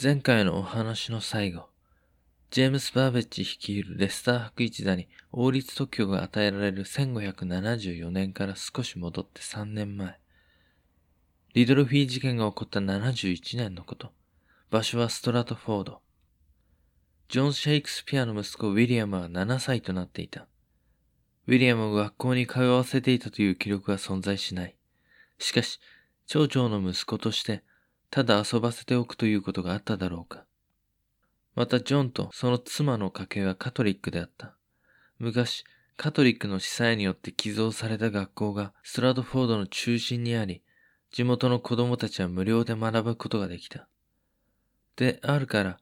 前回のお話の最後、ジェームス・バーベッジ率いるレスター博一座に王立特許が与えられる1574年から少し戻って3年前、リドルフィー事件が起こった71年のこと。場所はストラトフォード。ジョン・シェイクスピアの息子ウィリアムは7歳となっていた。ウィリアムを学校に通わせていたという記録は存在しない。しかし、町長の息子として、ただ遊ばせておくということがあっただろうか。また、ジョンとその妻の家系はカトリックであった。昔、カトリックの司祭によって寄贈された学校がストラドフォードの中心にあり、地元の子供たちは無料で学ぶことができた。であるから、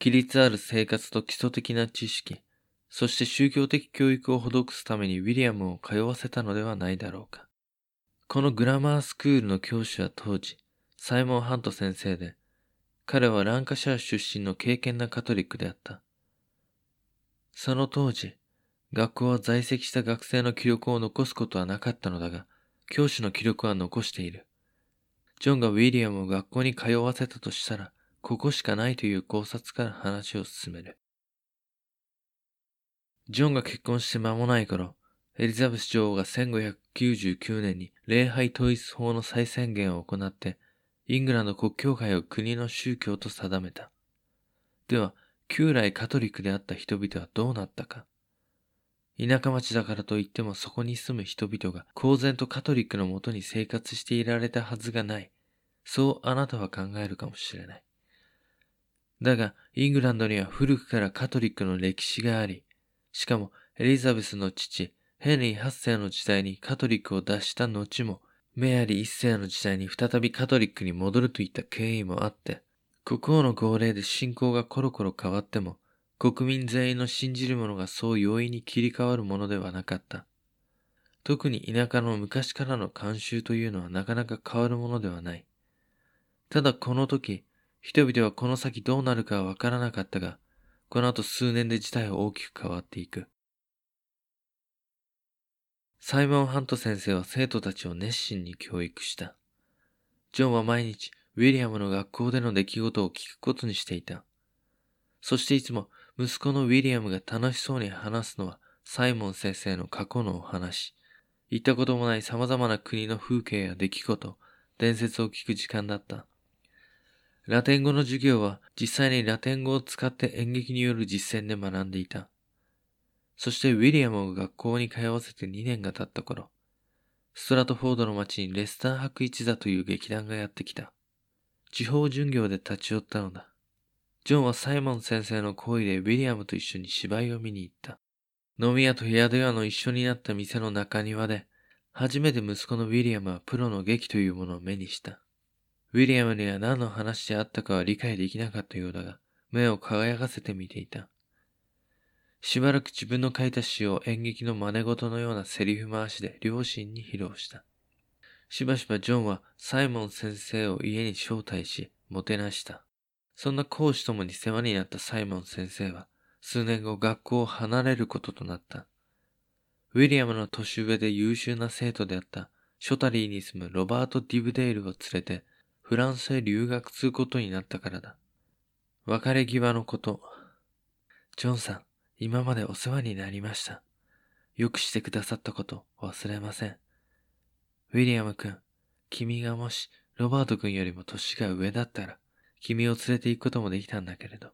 規律ある生活と基礎的な知識、そして宗教的教育を施すためにウィリアムを通わせたのではないだろうか。このグラマースクールの教師は当時、サイモン・ハント先生で、彼はランカシャー出身の敬虔なカトリックであった。その当時、学校は在籍した学生の記録を残すことはなかったのだが、教師の記録は残している。ジョンがウィリアムを学校に通わせたとしたら、ここしかないという考察から話を進める。ジョンが結婚して間もない頃、エリザベス女王が1599年に礼拝統一法の再宣言を行って、イングランド国教会を国の宗教と定めた。では、旧来カトリックであった人々はどうなったか。田舎町だからといってもそこに住む人々が公然とカトリックのもとに生活していられたはずがない。そうあなたは考えるかもしれない。だが、イングランドには古くからカトリックの歴史があり、しかもエリザベスの父、ヘンリー8世の時代にカトリックを脱した後も、メアリー1世の時代に再びカトリックに戻るといった経緯もあって、国王の号令で信仰がコロコロ変わっても、国民全員の信じるものがそう容易に切り替わるものではなかった。特に田舎の昔からの慣習というのはなかなか変わるものではない。ただこの時、人々はこの先どうなるかはわからなかったが、この後数年で事態は大きく変わっていく。サイモン・ハント先生は生徒たちを熱心に教育した。ジョンは毎日ウィリアムの学校での出来事を聞くことにしていた。そしていつも息子のウィリアムが楽しそうに話すのはサイモン先生の過去のお話。行ったこともない様々な国の風景や出来事、伝説を聞く時間だった。ラテン語の授業は実際にラテン語を使って演劇による実践で学んでいた。そしてウィリアムを学校に通わせて2年が経った頃、ストラトフォードの町にレスター博一座という劇団がやってきた。地方巡業で立ち寄ったのだ。ジョンはサイモン先生の行為でウィリアムと一緒に芝居を見に行った。飲み屋と宿屋の一緒になった店の中庭で、初めて息子のウィリアムはプロの劇というものを目にした。ウィリアムには何の話であったかは理解できなかったようだが、目を輝かせて見ていた。しばらく自分の書いた詩を演劇の真似事のようなセリフ回しで両親に披露した。しばしばジョンはサイモン先生を家に招待し、もてなした。そんな講師ともに世話になったサイモン先生は、数年後学校を離れることとなった。ウィリアムの年上で優秀な生徒であったショタリーに住むロバート・ディブデールを連れてフランスへ留学することになったからだ。別れ際のこと。ジョンさん、今までお世話になりました。よくしてくださったこと忘れません。ウィリアム君、君がもしロバート君よりも年が上だったら、君を連れて行くこともできたんだけれど、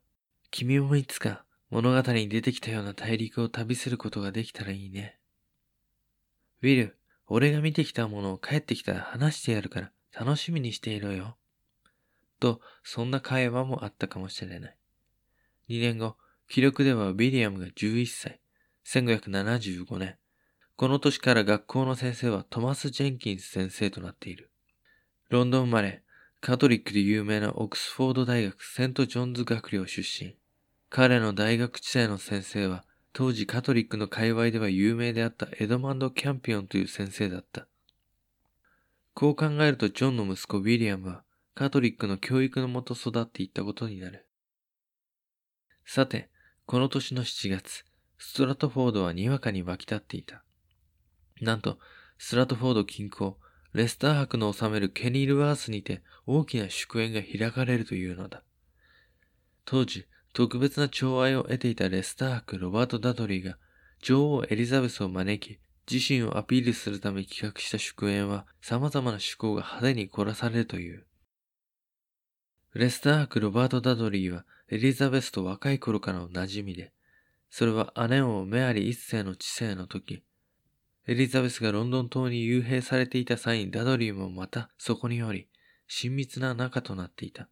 君もいつか物語に出てきたような大陸を旅することができたらいいね。ウィル、俺が見てきたものを帰ってきたら話してやるから楽しみにしていろよ。と、そんな会話もあったかもしれない。2年後、記録ではウィリアムが11歳、1575年。この年から学校の先生はトマス・ジェンキンス先生となっている。ロンドン生まれ、カトリックで有名なオックスフォード大学セント・ジョンズ学寮出身。彼の大学時代の先生は、当時カトリックの界隈では有名であったエドマンド・キャンピオンという先生だった。こう考えるとジョンの息子ウィリアムはカトリックの教育のもと育っていったことになる。さて、この年の7月、ストラトフォードはにわかに湧き立っていた。なんと、ストラトフォード近郊、レスター伯の治めるケニールワースにて大きな祝宴が開かれるというのだ。当時、特別な寵愛を得ていたレスター伯ロバート・ダドリーが女王エリザベスを招き、自身をアピールするため企画した祝宴は様々な趣向が派手に凝らされるという。レスター伯ロバート・ダドリーはエリザベスと若い頃からの馴染みで、それは姉王メアリー一世の治世の時、エリザベスがロンドン塔に幽閉されていた際にダドリーもまたそこにおり、親密な仲となっていた。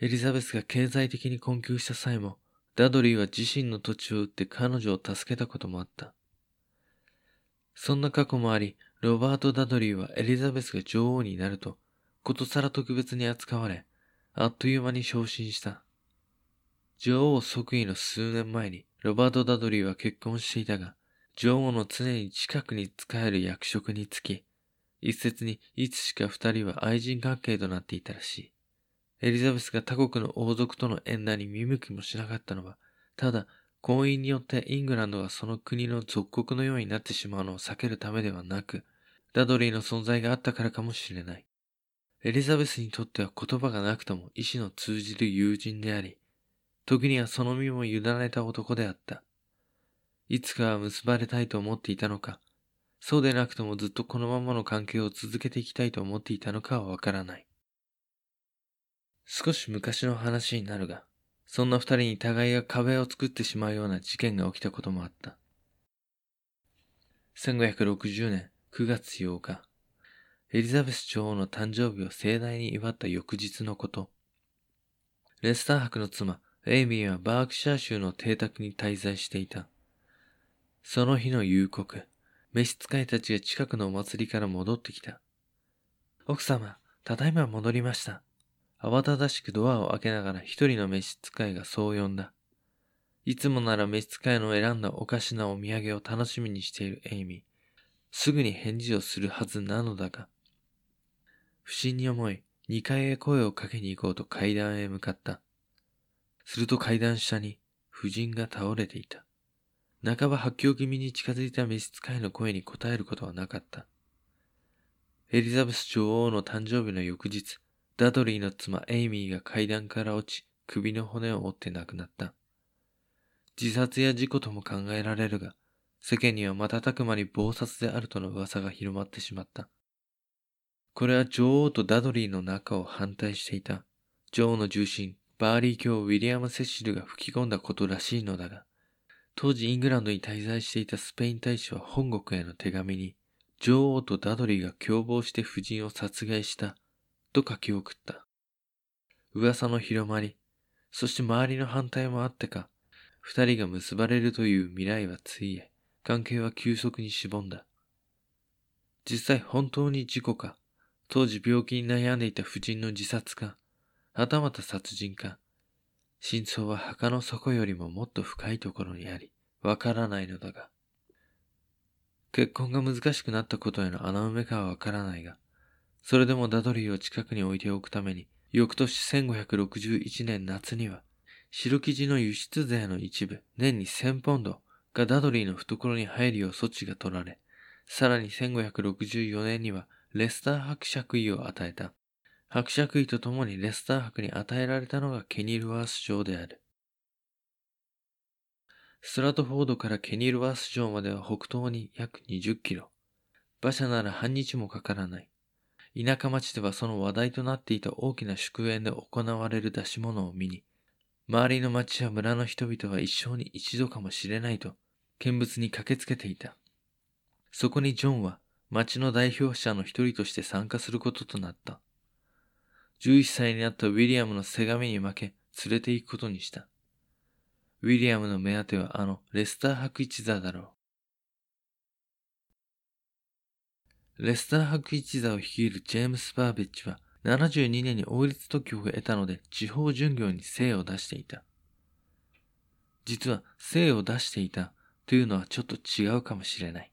エリザベスが経済的に困窮した際も、ダドリーは自身の土地を売って彼女を助けたこともあった。そんな過去もあり、ロバート・ダドリーはエリザベスが女王になると、ことさら特別に扱われ、あっという間に昇進した。女王即位の数年前に、ロバート・ダドリーは結婚していたが、女王の常に近くに仕える役職につき、一説にいつしか二人は愛人関係となっていたらしい。エリザベスが他国の王族との縁談に見向きもしなかったのは、ただ、婚姻によってイングランドがその国の属国のようになってしまうのを避けるためではなく、ダドリーの存在があったからかもしれない。エリザベスにとっては言葉がなくとも意志の通じる友人であり、時にはその身も委ねた男であった。いつかは結ばれたいと思っていたのか、そうでなくともずっとこのままの関係を続けていきたいと思っていたのかはわからない。少し昔の話になるが、そんな二人に互いが壁を作ってしまうような事件が起きたこともあった。1560年9月8日、エリザベス女王の誕生日を盛大に祝った翌日のこと。レスター伯の妻、エイミーはバークシャー州の邸宅に滞在していた。その日の夕刻、召使いたちが近くのお祭りから戻ってきた。奥様、ただいま戻りました。慌ただしくドアを開けながら一人の召使いがそう呼んだ。いつもなら召使いの選んだおかしなお土産を楽しみにしているエイミー。すぐに返事をするはずなのだが。不審に思い、二階へ声をかけに行こうと階段へ向かった。すると階段下に夫人が倒れていた。半ば発狂気味に近づいた召使いの声に応えることはなかった。エリザベス女王の誕生日の翌日、ダドリーの妻エイミーが階段から落ち、首の骨を折って亡くなった。自殺や事故とも考えられるが、世間には瞬く間に謀殺であるとの噂が広まってしまった。これは女王とダドリーの仲を反対していた。女王の重臣、バーリー卿ウィリアム・セシルが吹き込んだことらしいのだが、当時イングランドに滞在していたスペイン大使は本国への手紙に、女王とダドリーが共謀して夫人を殺害したと書き送った。噂の広まり、そして周りの反対もあってか、二人が結ばれるという未来はついえ、関係は急速にしぼんだ。実際本当に事故か、当時病気に悩んでいた夫人の自殺か、はたまた殺人か、真相は墓の底よりももっと深いところにあり、わからないのだが。結婚が難しくなったことへの穴埋めかはわからないが、それでもダドリーを近くに置いておくために、翌年1561年夏には、白生地の輸出税の一部、年に1000ポンドがダドリーの懐に入るよう措置が取られ、さらに1564年にはレスター伯爵位を与えた。伯爵位とともにレスター伯に与えられたのがケニルワース城である。スラトフォードからケニルワース城までは北東に約20キロ。馬車なら半日もかからない。田舎町ではその話題となっていた大きな祝宴で行われる出し物を見に、周りの町や村の人々は一生に一度かもしれないと、見物に駆けつけていた。そこにジョンは町の代表者の一人として参加することとなった。11歳になったウィリアムのせがみに負け、連れて行くことにした。ウィリアムの目当てはあのレスター博一座だろう。レスター博一座を率いるジェームス・バーベッジは72年に王立特許を得たので地方巡業に精を出していた。実は精を出していたというのはちょっと違うかもしれない。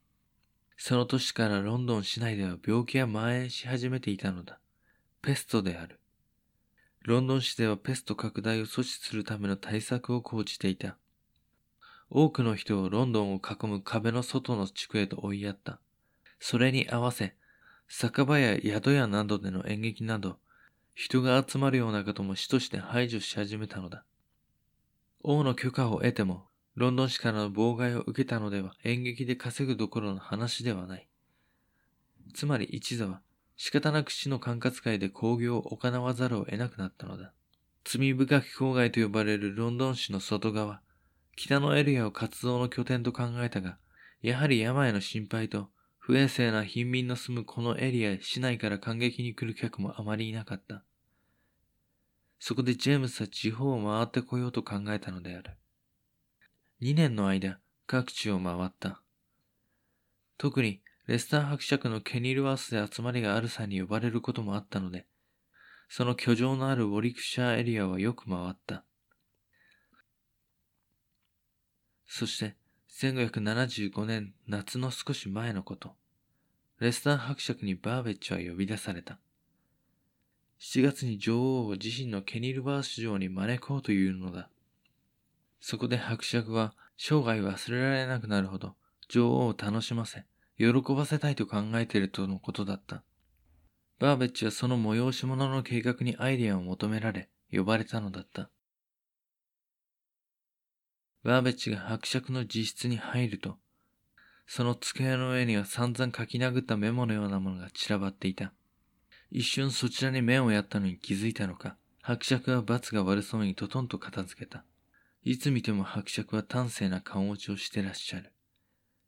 その年からロンドン市内では病気が蔓延し始めていたのだ。ペストである。ロンドン市ではペスト拡大を阻止するための対策を講じていた。多くの人をロンドンを囲む壁の外の地区へと追いやった。それに合わせ、酒場や宿屋などでの演劇など、人が集まるようなことも死として排除し始めたのだ。王の許可を得ても、ロンドン市からの妨害を受けたのでは演劇で稼ぐどころの話ではない。つまり一座は仕方なく死の管轄会で興行を行わざるを得なくなったのだ。罪深き郊外と呼ばれるロンドン市の外側、北のエリアを活動の拠点と考えたが、やはり病の心配と不衛生な貧民の住むこのエリア市内から感激に来る客もあまりいなかった。そこでジェームスは地方を回ってこようと考えたのである。2年の間、各地を回った。特にレスター伯爵のケニルワースで集まりがある際に呼ばれることもあったので、その居城のあるウォリクシャーエリアはよく回った。そして、1575年夏の少し前のこと、レスター伯爵にバーベッジは呼び出された。7月に女王を自身のケニルバース城に招こうというのだ。そこで伯爵は生涯忘れられなくなるほど女王を楽しませ、喜ばせたいと考えているとのことだった。バーベッジはその催し物の計画にアイデアを求められ、呼ばれたのだった。バーベッジが伯爵の自室に入ると、その机の上には散々書き殴ったメモのようなものが散らばっていた。一瞬そちらに目をやったのに気づいたのか、伯爵は罰が悪そうにトトンと片付けた。いつ見ても伯爵は端正な顔落ちをしてらっしゃる。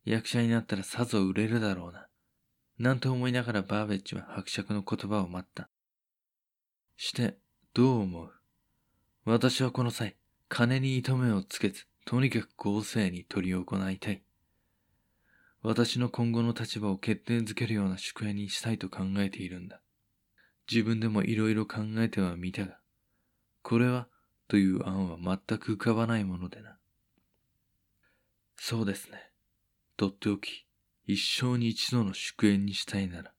役者になったらさぞ売れるだろうな。なんと思いながらバーベッジは伯爵の言葉を待った。して、どう思う？私はこの際、金に糸目をつけず、とにかく公正に取り行いたい。私の今後の立場を決定づけるような宿営にしたいと考えているんだ。自分でもいろいろ考えてはみたが、これはという案は全く浮かばないものでな。そうですね。とっておき、一生に一度の祝宴にしたいなら、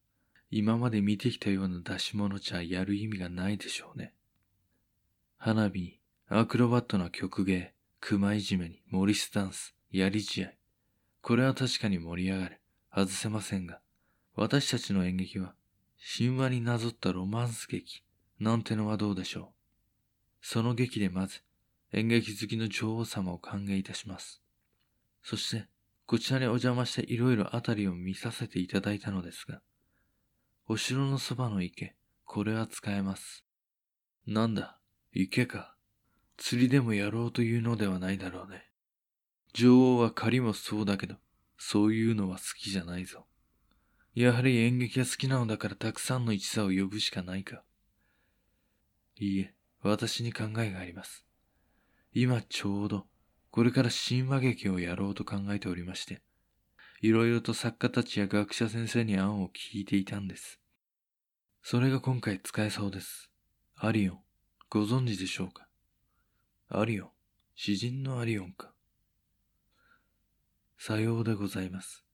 今まで見てきたような出し物じゃやる意味がないでしょうね。花火に、アクロバットな曲芸、熊いじめに、モリスダンス、やり試合。これは確かに盛り上がる。外せませんが、私たちの演劇は、神話になぞったロマンス劇、なんてのはどうでしょう。その劇でまず、演劇好きの女王様を歓迎いたします。そして、こちらにお邪魔していろいろあたりを見させていただいたのですが、お城のそばの池、これは使えます。なんだ、池か。釣りでもやろうというのではないだろうね。女王は狩りもそうだけど、そういうのは好きじゃないぞ。やはり演劇が好きなのだからたくさんの一座を呼ぶしかないか。いいえ、私に考えがあります。今ちょうどこれから神話劇をやろうと考えておりまして、いろいろと作家たちや学者先生に案を聞いていたんです。それが今回使えそうです。アリオン、ご存知でしょうか？アリオン、詩人のアリオンか。さようでございます。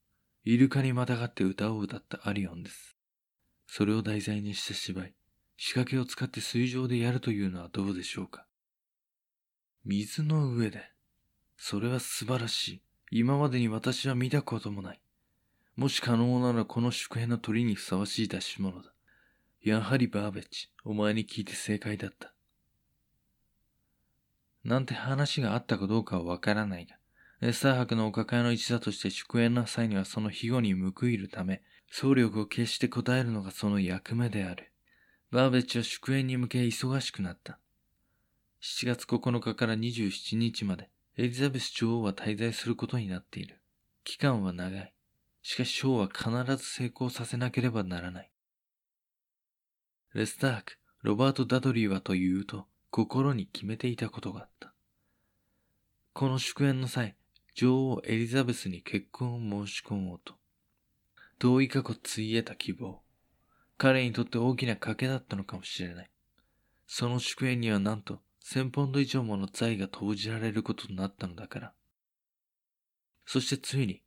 イルカにまたがって歌を歌ったアリオンです。それを題材にした芝居、仕掛けを使って水上でやるというのはどうでしょうか？水の上で。それは素晴らしい。今までに私は見たこともない。もし可能ならこの宿兵の鳥にふさわしい出し物だ。やはりバーベッジ、お前に聞いて正解だった。なんて話があったかどうかはわからないが、エスター博のお抱えの一座として宿営の際にはその庇護に報いるため、総力を決して応えるのがその役目である。バーベッジは宿営に向け忙しくなった。7月9日から27日まで、エリザベス女王は滞在することになっている。期間は長い。しかしショーは必ず成功させなければならない。レスターク、ロバート・ダドリーはというと、心に決めていたことがあった。この祝宴の際、女王エリザベスに結婚を申し込もうと。遠い過去ついえた希望。彼にとって大きな賭けだったのかもしれない。その祝宴にはなんと1000ポンド以上もの財が投じられることとなったのだから。そしてついに、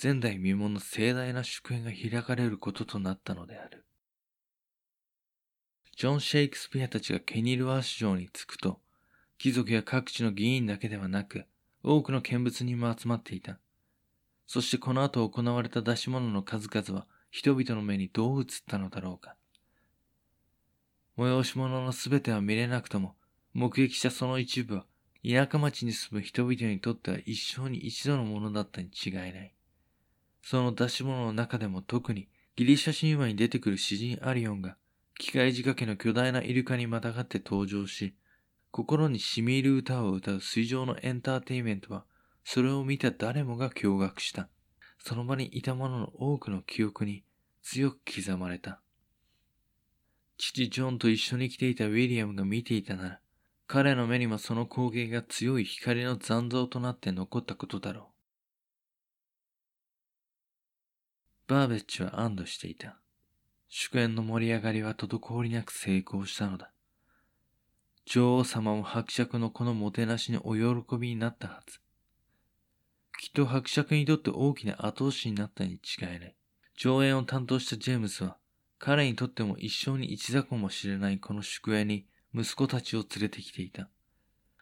前代未聞の盛大な祝宴が開かれることとなったのである。ジョン・シェイクスピアたちがケニルワース城に着くと、貴族や各地の議員だけではなく、多くの見物人も集まっていた。そしてこの後行われた出し物の数々は人々の目にどう映ったのだろうか。催し物のすべては見れなくとも、目撃したその一部は田舎町に住む人々にとっては一生に一度のものだったに違いない。その出し物の中でも特にギリシャ神話に出てくる詩人アリオンが機械仕掛けの巨大なイルカにまたがって登場し、心に染み入る歌を歌う水上のエンターテイメントは、それを見た誰もが驚愕した。その場にいた者の多くの記憶に強く刻まれた。父ジョンと一緒に来ていたウィリアムが見ていたなら、彼の目にもその光景が強い光の残像となって残ったことだろう。バーベッジは安堵していた。祝宴の盛り上がりは滞りなく成功したのだ。女王様も伯爵のこのもてなしにお喜びになったはず。きっと伯爵にとって大きな後押しになったに違いない。上演を担当したジェームスは、彼にとっても一生に一座かもしれないこの祝宴に息子たちを連れてきていた。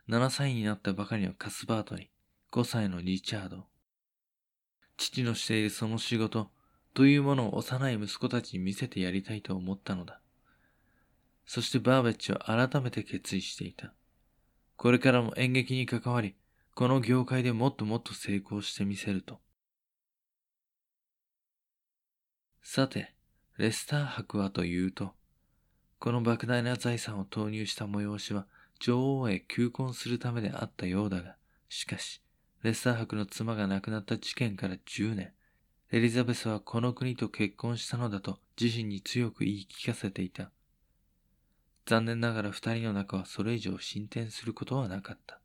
7歳になったばかりのカスバートに、5歳のリチャード。父のしているその仕事というものを幼い息子たちに見せてやりたいと思ったのだ。そしてバーベッジは改めて決意していた。これからも演劇に関わり、この業界でもっともっと成功してみせると。さて、レスター博はというと、この莫大な財産を投入した催しは女王へ求婚するためであったようだが、しかし、レッサー博の妻が亡くなった事件から10年、エリザベスはこの国と結婚したのだと自身に強く言い聞かせていた。残念ながら二人の仲はそれ以上進展することはなかった。